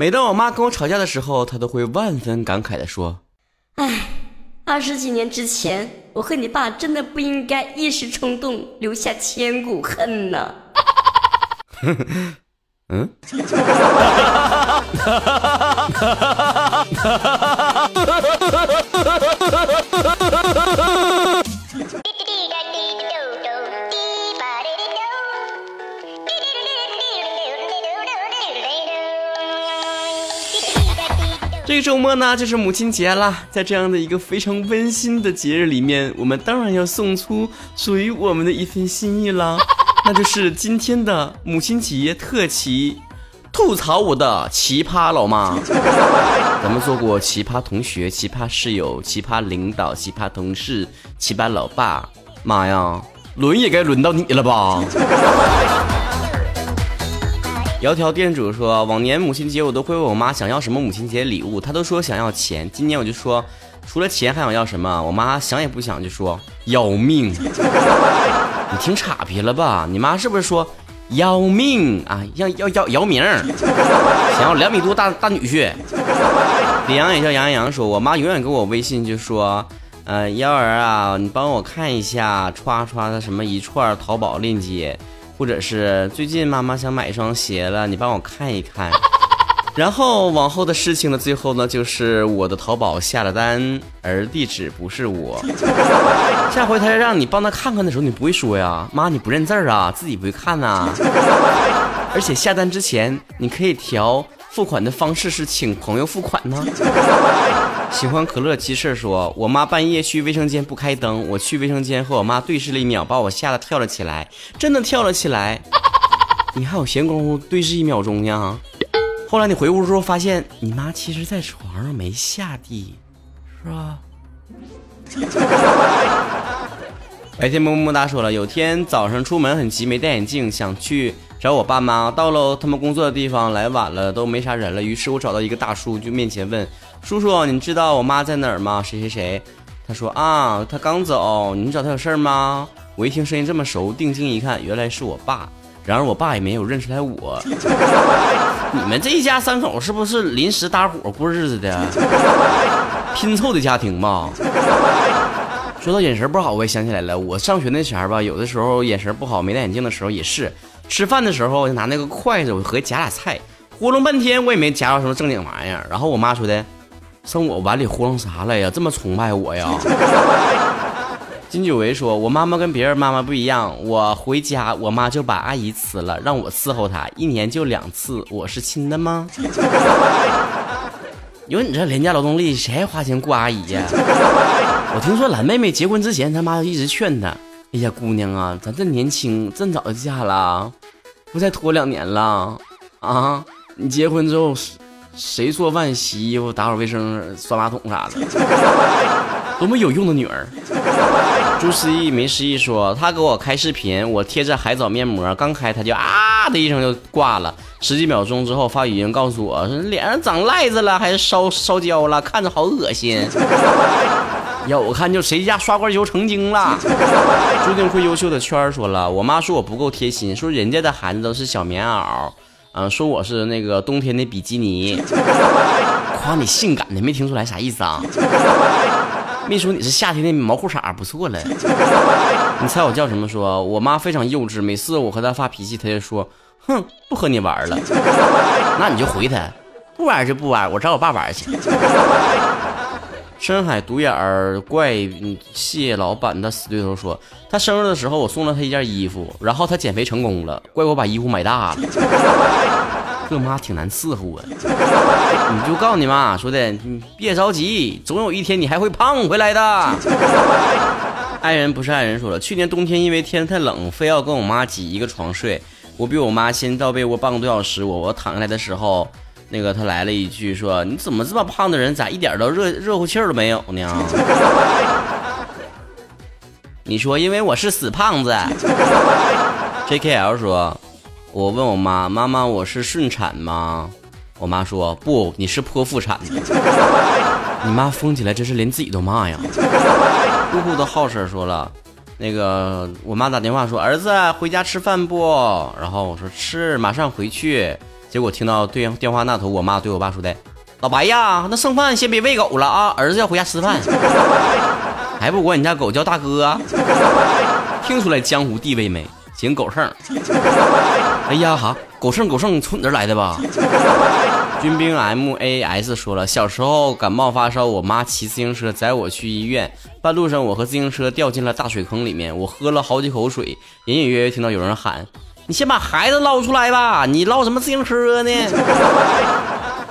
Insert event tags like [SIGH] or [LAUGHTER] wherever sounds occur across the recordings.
每当我妈跟我吵架的时候，她都会万分感慨地说：“哎，二十几年之前，我和你爸真的不应该一时冲动，留下千古恨呐。”嗯。[LAUGHS] 这周末呢，就是母亲节啦。在这样的一个非常温馨的节日里面，我们当然要送出属于我们的一份心意啦，[LAUGHS] 那就是今天的母亲节特辑，吐槽我的奇葩老妈。[LAUGHS] 咱们做过奇葩同学、奇葩室友、奇葩领导、奇葩同事、奇葩老爸，妈呀，轮也该轮到你了吧？[LAUGHS] 窈窕店主说：“往年母亲节我都会问我妈想要什么母亲节礼物，她都说想要钱。今年我就说，除了钱还想要什么？我妈想也不想就说要命。[LAUGHS] 你听岔皮了吧？你妈是不是说要命啊？要要要姚明，[LAUGHS] 想要两米多大大女婿。李阳也叫杨阳洋说，我妈永远给我微信就说，呃，幺儿啊，你帮我看一下，歘歘的什么一串淘宝链接。”或者是最近妈妈想买一双鞋了，你帮我看一看。[LAUGHS] 然后往后的事情呢，最后呢就是我的淘宝下了单，而地址不是我。[LAUGHS] 下回他让你帮他看看的时候，你不会说呀，妈你不认字儿啊，自己不会看呐。[LAUGHS] 而且下单之前你可以调。付款的方式是请朋友付款呢。[LAUGHS] 喜欢可乐鸡翅说：“我妈半夜去卫生间不开灯，我去卫生间和我妈对视了一秒，把我吓得跳了起来，真的跳了起来。[LAUGHS] 你还有闲工夫对视一秒钟呢？后来你回屋之后发现，你妈其实在床上没下地，是吧？”白天么么哒说了，有天早上出门很急，没戴眼镜，想去。找我爸妈，到了他们工作的地方，来晚了，都没啥人了。于是我找到一个大叔，就面前问叔叔：“你知道我妈在哪儿吗？”谁谁谁，他说：“啊，他刚走，你找他有事儿吗？”我一听声音这么熟，定睛一看，原来是我爸。然而我爸也没有认出来我。[LAUGHS] 你们这一家三口是不是临时搭伙过日子的，拼凑的家庭吧？说到眼神不好，我也想起来了，我上学那前儿吧，有的时候眼神不好，没戴眼镜的时候也是。吃饭的时候，我就拿那个筷子，我合计夹俩菜，糊弄半天，我也没夹着什么正经玩意儿。然后我妈说的，上我碗里糊弄啥了呀？这么崇拜我呀？[LAUGHS] 金九维说，我妈妈跟别人妈妈不一样，我回家，我妈就把阿姨辞了，让我伺候她，一年就两次，我是亲的吗？[LAUGHS] 有你这廉价劳动力，谁还花钱雇阿姨呀？[LAUGHS] 我听说蓝妹妹结婚之前，她妈就一直劝她。哎呀，姑娘啊，咱这年轻，这早就嫁了，不再拖两年了啊？你结婚之后，谁做饭、洗衣服、打扫卫生、刷马桶啥的？多么有用的女儿！朱思义没失忆说，他给我开视频，我贴着海藻面膜，刚开他就啊的一声就挂了，十几秒钟之后发语音告诉我，说脸上长癞子了，还是烧烧焦了，看着好恶心。要我看，就谁家刷锅球成精了。[LAUGHS] 注定会优秀的圈儿说了，我妈说我不够贴心，说人家的孩子都是小棉袄，嗯，说我是那个冬天的比基尼，夸你性感的，没听出来啥意思啊？没说你是夏天的毛裤衩，不错了。你猜我叫什么？说我妈非常幼稚，每次我和她发脾气，她就说，哼，不和你玩了。那你就回她，不玩就不玩，我找我爸玩去。深海独眼儿怪蟹老板的死对头说：“他生日的时候，我送了他一件衣服，然后他减肥成功了，怪我把衣服买大了。[LAUGHS] 这妈挺难伺候啊！你就告诉你妈说的，你别着急，总有一天你还会胖回来的。[LAUGHS] ”爱人不是爱人说了，去年冬天因为天太冷，非要跟我妈挤一个床睡，我比我妈先到被窝半个多小时，我我躺下来的时候。那个他来了一句说：“你怎么这么胖的人，咋一点都热热乎气儿都没有呢？” [LAUGHS] 你说因为我是死胖子。JKL 说：“我问我妈，妈妈我是顺产吗？”我妈说：“不，你是剖腹产。” [LAUGHS] 你妈疯起来真是连自己都骂呀。呼呼的好事说了，那个我妈打电话说：“儿子回家吃饭不？”然后我说：“吃，马上回去。”结果听到对电话那头我妈对我爸说的：“老白呀，那剩饭先别喂狗了啊，儿子要回家吃饭。” [LAUGHS] 还不管你家狗叫大哥？听出来江湖地位没？行，狗剩。哎呀哈，狗剩狗剩从你这来的吧？[LAUGHS] 军兵 M A S 说了，小时候感冒发烧，我妈骑自行车载我去医院，半路上我和自行车掉进了大水坑里面，我喝了好几口水，隐隐约约听到有人喊：“你先把孩子捞出来吧，你捞什么自行车呢？” [LAUGHS]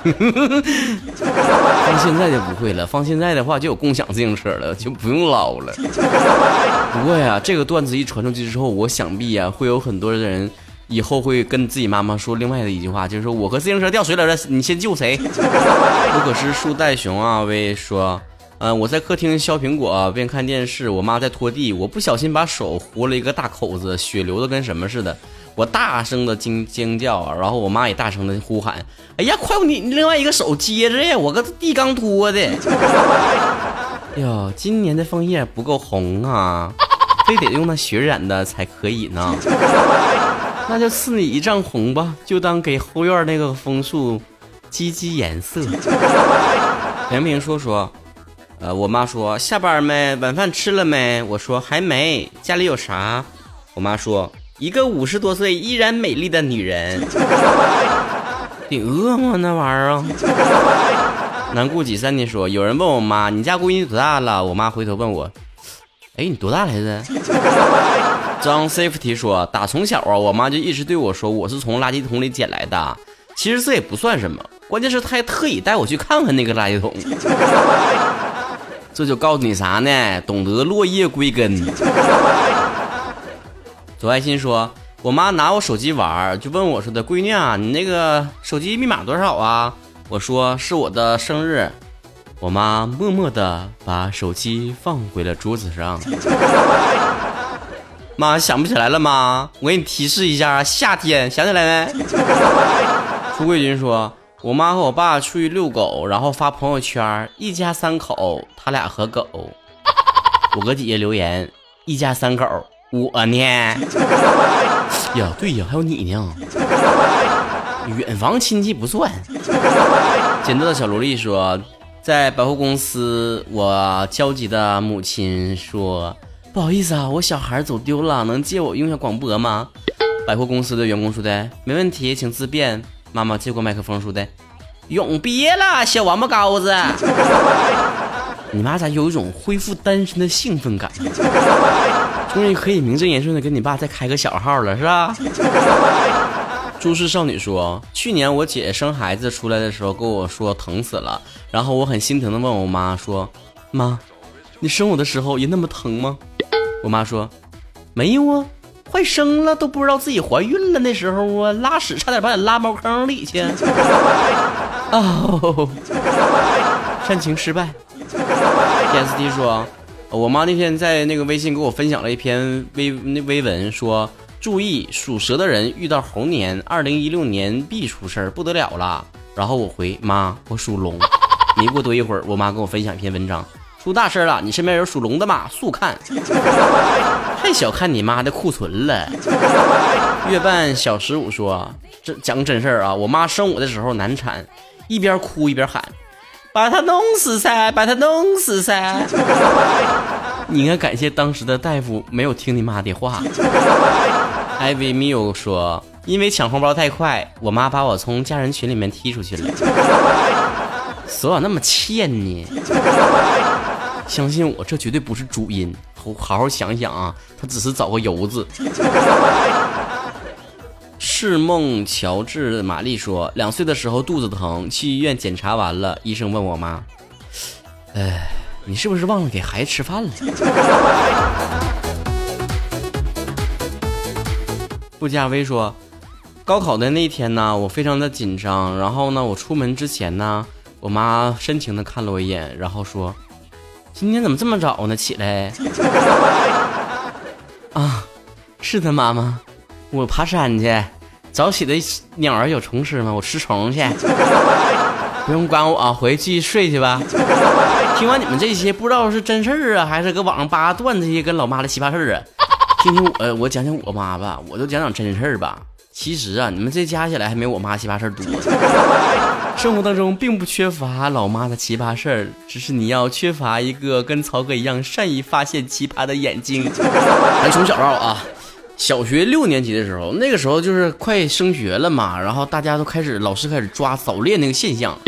放现在就不会了，放现在的话就有共享自行车了，就不用捞了。[LAUGHS] 不过呀，这个段子一传出去之后，我想必呀会有很多人以后会跟自己妈妈说另外的一句话，就是说我和自行车掉水里了，你先救谁？[LAUGHS] 我可是树袋熊啊！喂，说，嗯，我在客厅削苹果边看电视，我妈在拖地，我不小心把手糊了一个大口子，血流的跟什么似的。我大声的惊惊叫，然后我妈也大声的呼喊：“哎呀，快用你另外一个手接着呀！我个地刚拖的。[LAUGHS] ”哟，今年的枫叶不够红啊，[LAUGHS] 非得用那血染的才可以呢。[LAUGHS] 那就赐你一丈红吧，就当给后院那个枫树积积颜色。平平说说，呃，我妈说下班没？晚饭吃了没？我说还没。家里有啥？我妈说。一个五十多岁依然美丽的女人，[LAUGHS] 你饿吗？那玩意儿。难顾几三的说，有人问我妈：“你家闺女多大了？”我妈回头问我：“哎，你多大来着？”张 safety 说：“打从小啊，我妈就一直对我说，我是从垃圾桶里捡来的。其实这也不算什么，关键是她还特意带我去看看那个垃圾桶。[LAUGHS] 这就告诉你啥呢？懂得落叶归根。”左爱心说：“我妈拿我手机玩，就问我说的，闺女啊，你那个手机密码多少啊？”我说：“是我的生日。”我妈默默的把手机放回了桌子上。[LAUGHS] 妈想不起来了吗？我给你提示一下，夏天想起来没？[LAUGHS] 朱桂军说：“我妈和我爸出去遛狗，然后发朋友圈，一家三口，他俩和狗。”我搁底下留言：“一家三口。”我呢？[LAUGHS] 呀，对呀，还有你呢。远房亲戚不算。捡到的小萝莉说，在百货公司，我焦急的母亲说：“不好意思啊，我小孩走丢了，能借我用下广播吗？”百货公司的员工说的：“没问题，请自便。”妈妈接过麦克风说的：“永别了，小王八羔子。[LAUGHS] ”你妈咋有一种恢复单身的兴奋感？终于可以名正言顺的跟你爸再开个小号了，是吧？[LAUGHS] 诸事少女说，去年我姐生孩子出来的时候跟我说疼死了，然后我很心疼的问我妈说：“妈，你生我的时候也那么疼吗？”我妈说：“没有啊，快生了都不知道自己怀孕了，那时候啊拉屎差点把你拉茅坑里去。[LAUGHS] ”哦，煽情失败。PSD 说。我妈那天在那个微信给我分享了一篇微那微文，说注意属蛇的人遇到猴年，二零一六年必出事儿，不得了了。然后我回妈，我属龙。没过多一会儿，我妈跟我分享一篇文章，出大事了，你身边有属龙的吗？速看。[LAUGHS] 太小看你妈的库存了。月半小十五说，这讲真事儿啊，我妈生我的时候难产，一边哭一边喊。把他弄死噻！把他弄死噻！[LAUGHS] 你应该感谢当时的大夫没有听你妈的话。艾薇米欧说：“因为抢红包太快，我妈把我从家人群里面踢出去了。”手咋那么欠呢？[LAUGHS] 相信我，这绝对不是主因。好好好想想啊，他只是找个由子。[LAUGHS] 是梦乔治玛丽说，两岁的时候肚子疼，去医院检查完了，医生问我妈：“哎，你是不是忘了给孩子吃饭了？” [LAUGHS] 布加威说，高考的那一天呢，我非常的紧张，然后呢，我出门之前呢，我妈深情的看了我一眼，然后说：“今天怎么这么早呢？起来。”啊，是的，妈妈。我爬山去，早起的鸟儿有虫吃吗？我吃虫去，[LAUGHS] 不用管我啊，回去继续睡去吧。听完你们这些，不知道是真事儿啊，还是搁网上扒段这些跟老妈的奇葩事儿啊？听听我，我讲讲我妈吧，我就讲讲真事儿吧。其实啊，你们这加起来还没我妈奇葩事儿多。生活当中并不缺乏老妈的奇葩事儿，只是你要缺乏一个跟曹哥一样善于发现奇葩的眼睛。[LAUGHS] 咱从小到啊，小学六年级的时候，那个时候就是快升学了嘛，然后大家都开始，老师开始抓早恋那个现象。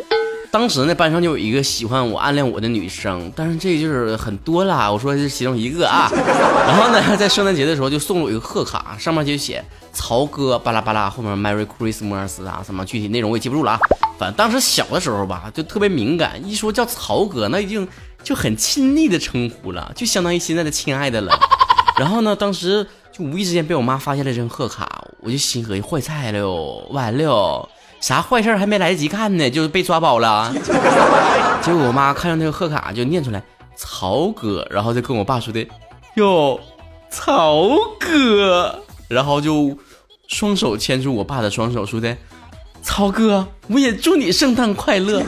当时呢，班上就有一个喜欢我、暗恋我的女生，但是这就是很多啦。我说是其中一个啊。[LAUGHS] 然后呢，在圣诞节的时候就送了我一个贺卡，上面就写曹哥巴拉巴拉，后面 Merry Christmas 啊什么，具体内容我也记不住了啊。反正当时小的时候吧，就特别敏感，一说叫曹哥，那已经就很亲昵的称呼了，就相当于现在的亲爱的了。然后呢，当时就无意之间被我妈发现了这张贺卡，我就心合计坏菜了哟，完了。啥坏事还没来得及干呢，就被抓包了。结果我妈看上那个贺卡，就念出来“曹哥”，然后就跟我爸说的：“哟，曹哥。”然后就双手牵住我爸的双手，说的：“曹哥，我也祝你圣诞快乐。”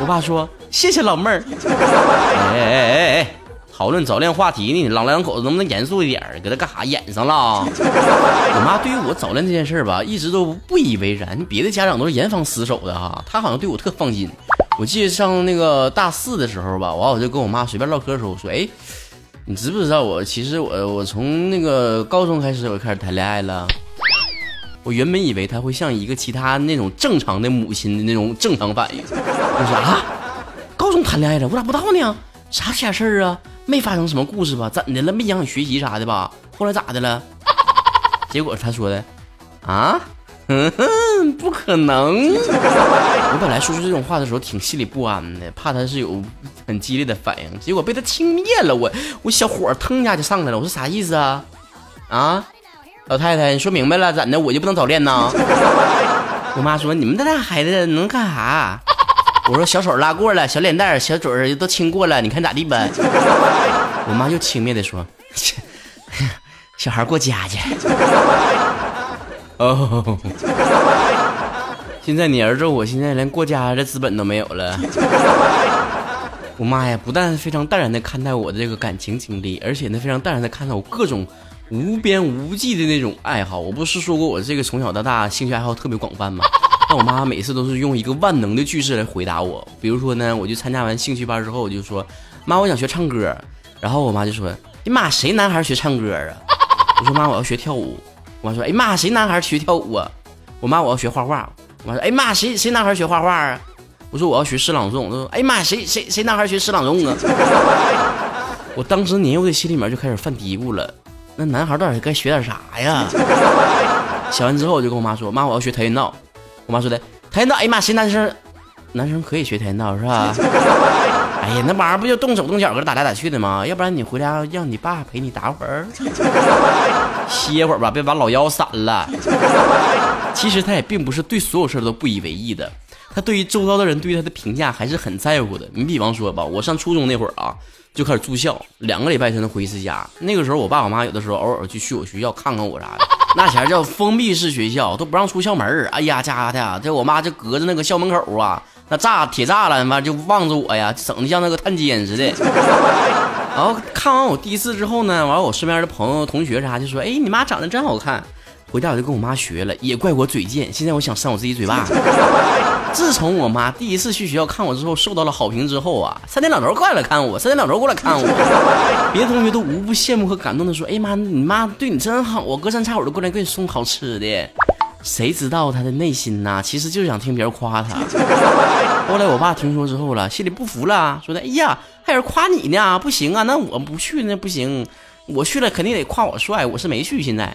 我爸说：“谢谢老妹儿。”哎哎哎哎！讨论早恋话题呢，老两口子能不能严肃一点儿？搁这干啥演上了？[LAUGHS] 我妈对于我早恋这件事儿吧，一直都不以为然。别的家长都是严防死守的哈，她好像对我特放心。我记得上那个大四的时候吧，完我就跟我妈随便唠嗑的时候我说：“哎，你知不知道我其实我我从那个高中开始我就开始谈恋爱了？”我原本以为她会像一个其他那种正常的母亲的那种正常反应。我说啊，高中谈恋爱了，我咋不知道呢？啥瞎事儿啊？没发生什么故事吧？怎的了？没影响学习啥的吧？后来咋的了？[LAUGHS] 结果他说的，啊，嗯哼，不可能。[LAUGHS] 我本来说出这种话的时候挺心里不安的，怕他是有很激烈的反应，结果被他轻蔑了。我我小火腾一下就上来了。我说啥意思啊？啊，老太太，你说明白了，怎的？我就不能早恋呢？[LAUGHS] 我妈说，你们这俩孩子能干啥？我说小手拉过了，小脸蛋小嘴儿都亲过了，你看咋地吧？[LAUGHS] 我妈又轻蔑的说：“ [LAUGHS] 小孩过家去。”哦，现在你儿子，我现在连过家的资本都没有了。我妈呀，不但非常淡然的看待我的这个感情经历，而且呢，非常淡然的看待我各种无边无际的那种爱好。我不是说过我这个从小到大兴趣爱好特别广泛吗？我妈每次都是用一个万能的句式来回答我，比如说呢，我就参加完兴趣班之后，我就说，妈，我想学唱歌，然后我妈就说，你妈谁男孩学唱歌啊？我说妈，我要学跳舞。我妈说，哎妈，谁男孩学跳舞啊？我妈我要学画画。我说，哎妈，谁谁男孩学画画啊？我说我要学诗朗诵。她说，哎妈，谁谁谁男孩学诗朗诵啊？我当时年幼的心里面就开始犯嘀咕了，那男孩到底该学点啥呀？想完之后，我就跟我妈说，妈，我要学跆拳道。我妈说的跆拳道，哎呀妈，谁男生，男生可以学跆拳道是吧？[LAUGHS] 哎呀，那玩意儿不就动手动脚搁这打来打去的吗？要不然你回家让你爸陪你打会儿，歇会儿吧，别把老腰闪了。其实他也并不是对所有事儿都不以为意的，他对于周遭的人对他的评价还是很在乎的。你比方说吧，我上初中那会儿啊，就开始住校，两个礼拜才能回一次家。那个时候，我爸我妈有的时候偶尔就去我学校看看我啥的。那前叫封闭式学校，都不让出校门哎呀，家的，这我妈就隔着那个校门口啊，那栅铁栅栏妈就望着我呀，整的像那个探监似的。[LAUGHS] 然后看完我第一次之后呢，完我身边的朋友、同学啥就说：“哎，你妈长得真好看。”回家我就跟我妈学了，也怪我嘴贱。现在我想扇我自己嘴巴。[LAUGHS] 自从我妈第一次去学校看我之后，受到了好评之后啊，三天两头过来看我，三天两头过来看我，[LAUGHS] 别的同学都无不羡慕和感动的说：“哎妈，你妈对你真好啊，隔三差五的过来给你送好吃的。”谁知道他的内心呐，其实就是想听别人夸他。[LAUGHS] 后来我爸听说之后了，心里不服了，说的：“哎呀，还有人夸你呢，不行啊，那我不去那不行，我去了肯定得夸我帅，我是没去现在。”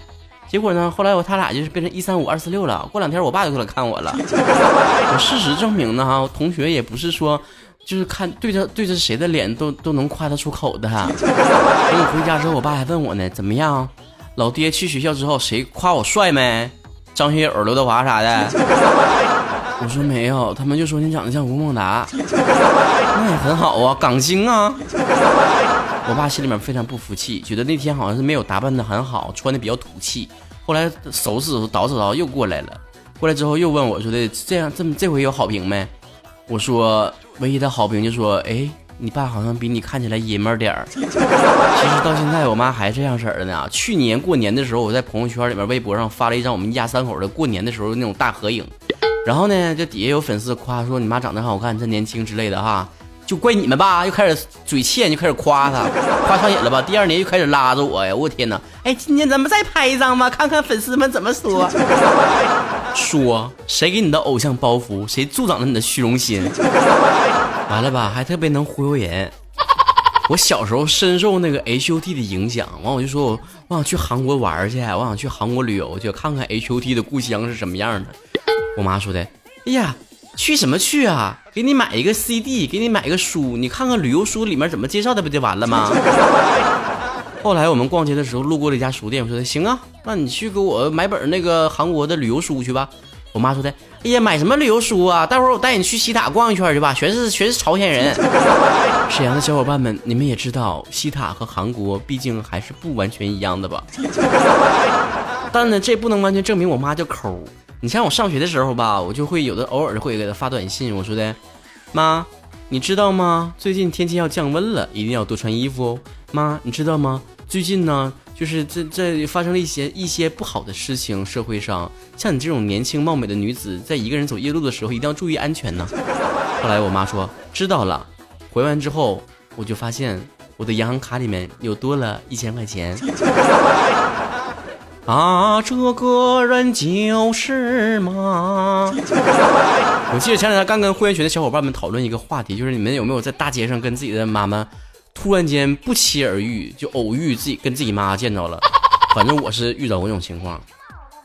结果呢？后来我他俩就是变成一三五二四六了。过两天我爸就过来看我了。我 [LAUGHS] 事实证明呢，哈，同学也不是说就是看对着对着谁的脸都都能夸得出口的。等我回家之后，我爸还问我呢，怎么样？老爹去学校之后，谁夸我帅没？张学友、刘德华啥的？我说没有，他们就说你长得像吴孟达。[LAUGHS] 那也很好啊，港星啊。我爸心里面非常不服气，觉得那天好像是没有打扮的很好，穿的比较土气。后来收拾捯饬捯又过来了，过来之后又问我说的这样这么这回有好评没？我说唯一的好评就说哎你爸好像比你看起来爷们点儿。其实到现在，我妈还这样式儿的呢。去年过年的时候，我在朋友圈里面、微博上发了一张我们一家三口的过年的时候那种大合影。然后呢，就底下有粉丝夸说你妈长得好看，真年轻之类的哈。就怪你们吧，又开始嘴欠，就开始夸他，[LAUGHS] 夸上瘾了吧？第二年又开始拉着我呀！我天哪！哎，今天咱们再拍一张吧，看看粉丝们怎么说。[LAUGHS] 说谁给你的偶像包袱，谁助长了你的虚荣心？完了吧？还特别能忽悠人。我小时候深受那个 H O T 的影响，完我就说我我想去韩国玩去，我想去韩国旅游去，看看 H O T 的故乡是什么样的。我妈说的，哎呀。去什么去啊？给你买一个 CD，给你买一个书，你看看旅游书里面怎么介绍的不就完了吗？[LAUGHS] 后来我们逛街的时候路过了一家书店，我说的行啊，那你去给我买本那个韩国的旅游书去吧。我妈说的，哎呀，买什么旅游书啊？待会儿我带你去西塔逛一圈去吧，全是全是朝鲜人。[LAUGHS] 沈阳的小伙伴们，你们也知道西塔和韩国毕竟还是不完全一样的吧？[LAUGHS] 但呢，这不能完全证明我妈就抠。你像我上学的时候吧，我就会有的偶尔会给她发短信，我说的，妈，你知道吗？最近天气要降温了，一定要多穿衣服哦。妈，你知道吗？最近呢，就是这这发生了一些一些不好的事情，社会上像你这种年轻貌美的女子，在一个人走夜路的时候，一定要注意安全呢。后来我妈说知道了，回完之后我就发现我的银行卡里面又多了一千块钱。啊，这个人就是妈。[LAUGHS] 我记得前两天刚跟会员群的小伙伴们讨论一个话题，就是你们有没有在大街上跟自己的妈妈突然间不期而遇，就偶遇自己跟自己妈见着了？[LAUGHS] 反正我是遇到过这种情况。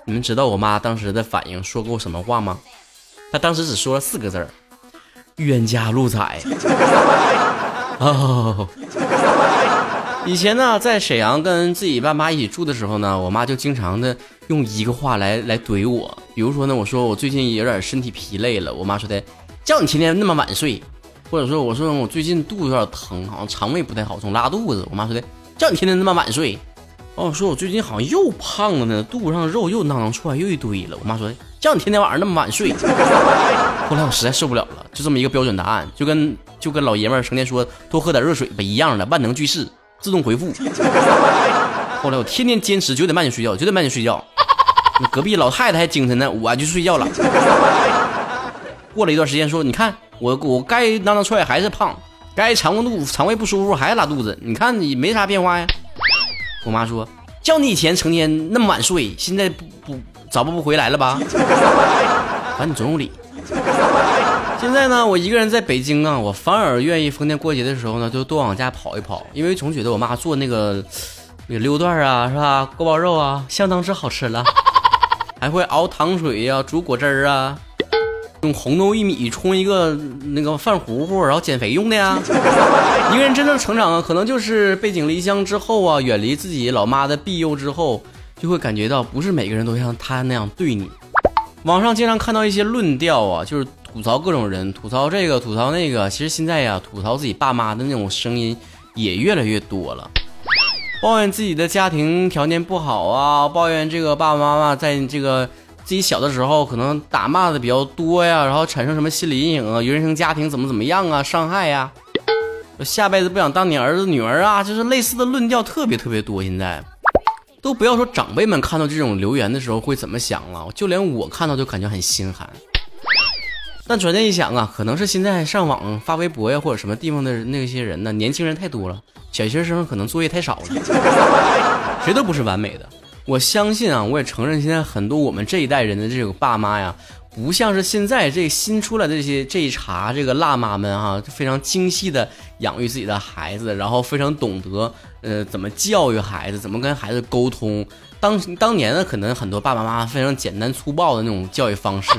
你们知道我妈当时的反应说过什么话吗？她当时只说了四个字儿：冤家路窄。哦。[LAUGHS] 以前呢，在沈阳跟自己爸妈一起住的时候呢，我妈就经常的用一个话来来怼我。比如说呢，我说我最近有点身体疲累了，我妈说的叫你天天那么晚睡，或者说我说我最近肚子有点疼，好像肠胃不太好，总拉肚子。我妈说的叫你天天那么晚睡。哦，说我最近好像又胖了呢，肚子上肉又囊囊出来又一堆了。我妈说叫你天天晚上那么晚睡。[LAUGHS] 后来我实在受不了了，就这么一个标准答案，就跟就跟老爷们儿成天说多喝点热水吧一样的，万能句式。自动回复。[LAUGHS] 后来我天天坚持九点半就睡觉，九点半就睡觉。[LAUGHS] 隔壁老太太还精神呢，我就睡觉了。[LAUGHS] 过了一段时间，说你看我我该囊囊出来还是胖，该肠胃肚肠胃不舒服还是拉肚子，你看你没啥变化呀。我妈说叫你以前成天那么晚睡，现在不不早不不回来了吧？反正你总有理。[LAUGHS] 现在呢，我一个人在北京啊，我反而愿意逢年过节的时候呢，就多往家跑一跑，因为总觉得我妈做那个那个溜段啊，是吧？锅包肉啊，相当之好吃了，[LAUGHS] 还会熬糖水呀，煮果汁啊，用红豆薏米冲一个那个饭糊糊，然后减肥用的呀。[LAUGHS] 一个人真正成长啊，可能就是背井离乡之后啊，远离自己老妈的庇佑之后，就会感觉到不是每个人都像她那样对你。网上经常看到一些论调啊，就是。吐槽各种人，吐槽这个，吐槽那个。其实现在呀，吐槽自己爸妈的那种声音也越来越多了。抱怨自己的家庭条件不好啊，抱怨这个爸爸妈妈在这个自己小的时候可能打骂的比较多呀，然后产生什么心理阴影啊，原生家庭怎么怎么样啊，伤害呀，下辈子不想当你儿子女儿啊，就是类似的论调特别特别多。现在都不要说长辈们看到这种留言的时候会怎么想了，就连我看到就感觉很心寒。但转念一想啊，可能是现在上网发微博呀，或者什么地方的那些人呢，年轻人太多了，小学生可能作业太少了，[LAUGHS] 谁都不是完美的。我相信啊，我也承认，现在很多我们这一代人的这个爸妈呀，不像是现在这新出来的这些这一茬这个辣妈们哈，非常精细的养育自己的孩子，然后非常懂得呃怎么教育孩子，怎么跟孩子沟通。当当年呢，可能很多爸爸妈妈非常简单粗暴的那种教育方式。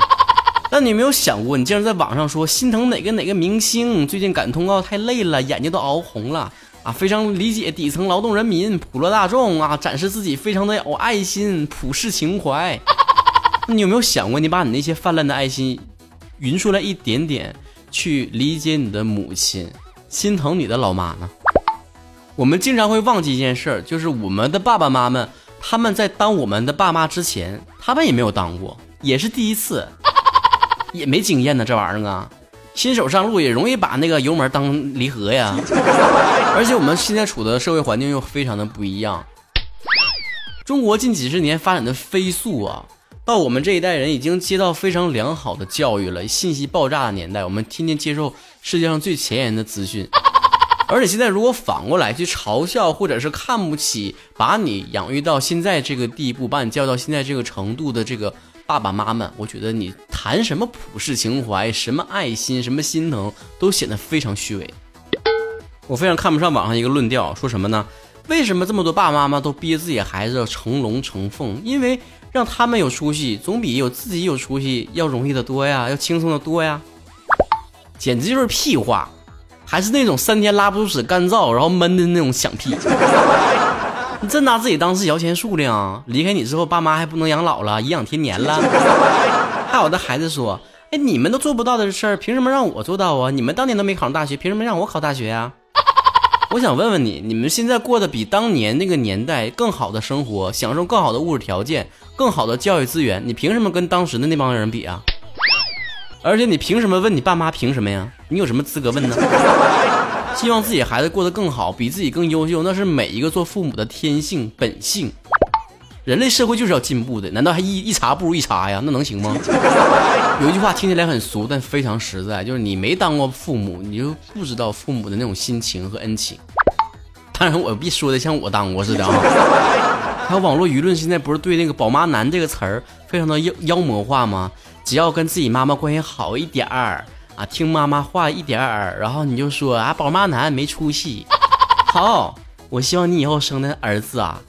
[LAUGHS] 但你有没有想过，你竟然在网上说心疼哪个哪个明星？最近赶通告太累了，眼睛都熬红了啊！非常理解底层劳动人民、普罗大众啊，展示自己非常的有爱心、普世情怀。[LAUGHS] 那你有没有想过，你把你那些泛滥的爱心匀出来一点点，去理解你的母亲，心疼你的老妈呢？我们经常会忘记一件事儿，就是我们的爸爸妈妈，他们在当我们的爸妈之前，他们也没有当过，也是第一次。也没经验呢，这玩意儿啊，新手上路也容易把那个油门当离合呀。[LAUGHS] 而且我们现在处的社会环境又非常的不一样。中国近几十年发展的飞速啊，到我们这一代人已经接到非常良好的教育了。信息爆炸的年代，我们天天接受世界上最前沿的资讯。[LAUGHS] 而且现在如果反过来去嘲笑或者是看不起把你养育到现在这个地步，把你教到现在这个程度的这个爸爸妈妈，我觉得你谈什么普世情怀、什么爱心、什么心疼，都显得非常虚伪。我非常看不上网上一个论调，说什么呢？为什么这么多爸爸妈妈都逼自己孩子要成龙成凤？因为让他们有出息，总比有自己有出息要容易的多呀，要轻松的多呀。简直就是屁话。还是那种三天拉不出屎、干燥，然后闷的那种响屁。你真拿自己当是摇钱树呢？离开你之后，爸妈还不能养老了，颐养天年了。[LAUGHS] 还有的孩子说：“哎，你们都做不到的事儿，凭什么让我做到啊？你们当年都没考上大学，凭什么让我考大学呀？”我想问问你，你们现在过得比当年那个年代更好的生活，享受更好的物质条件、更好的教育资源，你凭什么跟当时的那帮人比啊？而且你凭什么问你爸妈凭什么呀？你有什么资格问呢？希望自己孩子过得更好，比自己更优秀，那是每一个做父母的天性本性。人类社会就是要进步的，难道还一一茬不如一茬呀？那能行吗？有一句话听起来很俗，但非常实在，就是你没当过父母，你就不知道父母的那种心情和恩情。当然，我别说的像我当过似的啊。还有网络舆论现在不是对那个“宝妈男”这个词儿非常的妖妖魔化吗？只要跟自己妈妈关系好一点儿啊，听妈妈话一点儿，然后你就说啊，宝妈男没出息。[LAUGHS] 好，我希望你以后生的儿子啊，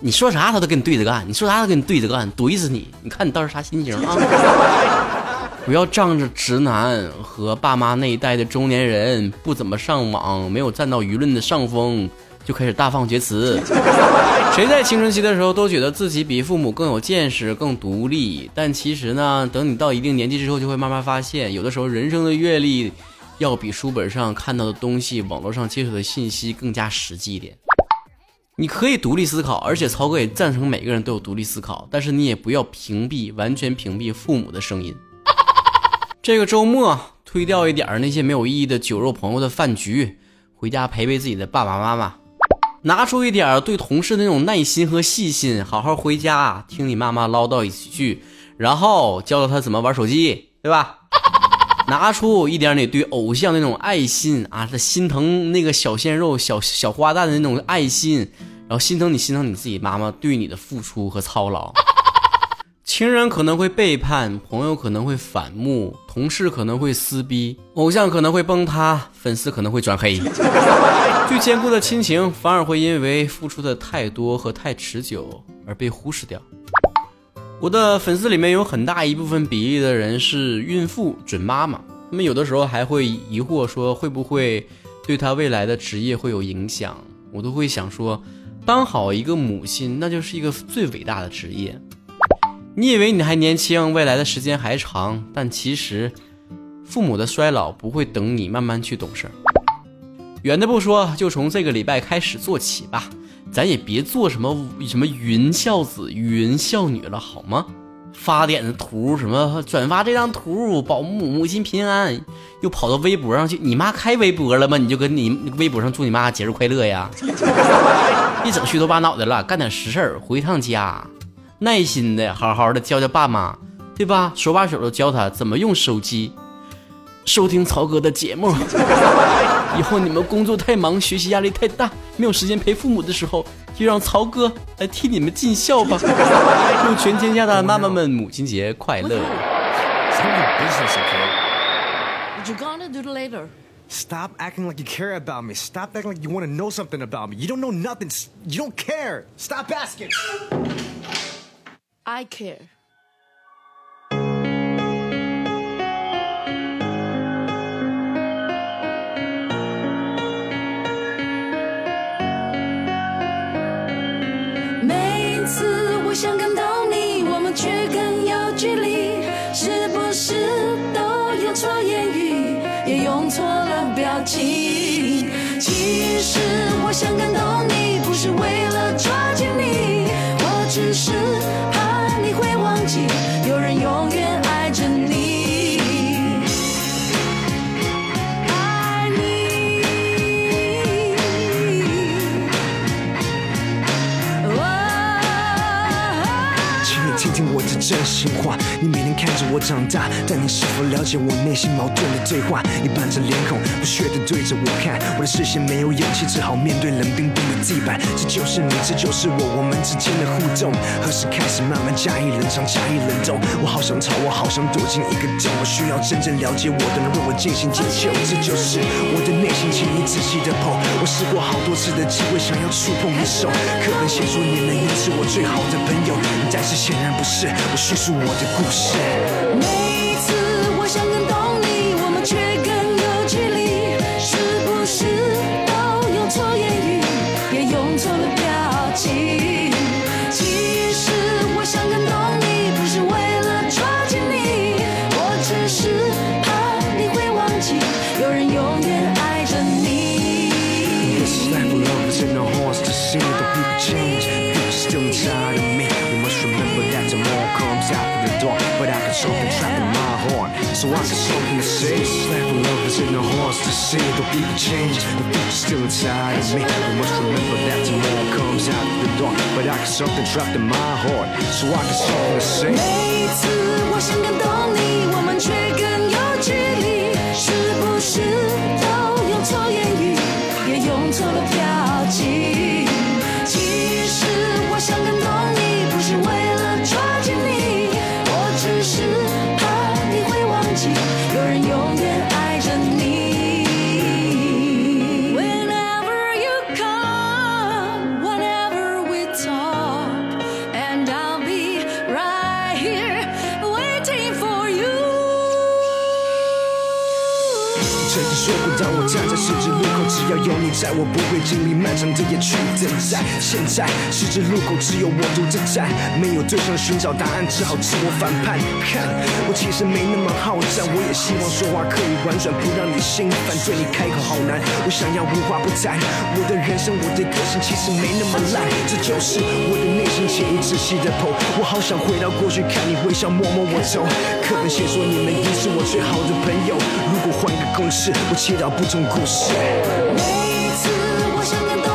你说啥他都跟你对着干，你说啥他跟你对着干，怼死你！你看你到时候啥心情啊？[LAUGHS] 不要仗着直男和爸妈那一代的中年人不怎么上网，没有占到舆论的上风。就开始大放厥词。[LAUGHS] 谁在青春期的时候都觉得自己比父母更有见识、更独立，但其实呢，等你到一定年纪之后，就会慢慢发现，有的时候人生的阅历要比书本上看到的东西、网络上接触的信息更加实际一点。你可以独立思考，而且曹哥也赞成每个人都有独立思考，但是你也不要屏蔽、完全屏蔽父母的声音。[LAUGHS] 这个周末推掉一点那些没有意义的酒肉朋友的饭局，回家陪陪自己的爸爸妈妈。拿出一点对同事那种耐心和细心，好好回家听你妈妈唠叨几句，然后教教他怎么玩手机，对吧？拿出一点你对偶像那种爱心啊，他心疼那个小鲜肉、小小花旦的那种爱心，然后心疼你，心疼你自己妈妈对你的付出和操劳。情人可能会背叛，朋友可能会反目，同事可能会撕逼，偶像可能会崩塌，粉丝可能会转黑。最坚固的亲情，反而会因为付出的太多和太持久而被忽视掉。我的粉丝里面有很大一部分比例的人是孕妇、准妈妈，他们有的时候还会疑惑说会不会对她未来的职业会有影响。我都会想说，当好一个母亲，那就是一个最伟大的职业。你以为你还年轻，未来的时间还长，但其实，父母的衰老不会等你慢慢去懂事儿。远的不说，就从这个礼拜开始做起吧，咱也别做什么什么云孝子、云孝女了，好吗？发点的图，什么转发这张图，保母母亲平安，又跑到微博上去，你妈开微博了吗？你就跟你微博上祝你妈节日快乐呀！[LAUGHS] 别整虚头巴脑的了，干点实事儿，回趟家。耐心的，好好的教教爸妈，对吧？手把手的教他怎么用手机收听曹哥的节目。以后你们工作太忙，学习压力太大，没有时间陪父母的时候，就让曹哥来替你们尽孝吧。祝全天下的妈妈们母亲节快乐！Stop acting like you care about me. Stop acting like you want to know something about me. You don't know nothing. You don't care. Stop asking. I care. 想感动你，我们却更有距离，是不是都用错言语，也用错了表情？其实我想感动你，不是为了听我的真心话。你每天看着我长大，但你是否了解我内心矛盾的对话？你板着脸孔，不屑地对着我看，我的视线没有勇气，只好面对冷冰冰的地板。这就是你，这就是我，我们之间的互动，何时开始慢慢加以冷藏，加以冷冻？我好想逃，我好想躲进一个洞，我需要真正了解我的人为我进行解救。这就是我的内心，请你仔细的剖。我试过好多次的机会，想要触碰你手，课本写说你能是我最好的朋友，但是显然不是。我叙述我的故事。In my heart, so I got something to say. Of love is in the hearts to see the people change. The people still inside of me. We must remember that tomorrow comes after the dawn. But I got something trapped in my heart, so I got something to say. 说过，当我站在十字路口，只要有你在，我不会经历漫长的夜去等待。现在十字路口只有我独自站，没有对象寻找答案，只好自我反叛。看，我其实没那么好战，我也希望说话可以婉转，不让你心烦。对你开口好难，我想要无话不谈。我的人生，我的个性其实没那么烂，这就是我的内心，请你仔细的剖。我好想回到过去，看你微笑，摸摸我头。课本写说你们已是我最好的朋友，如果换个公式，我切到不同故事。每次我想更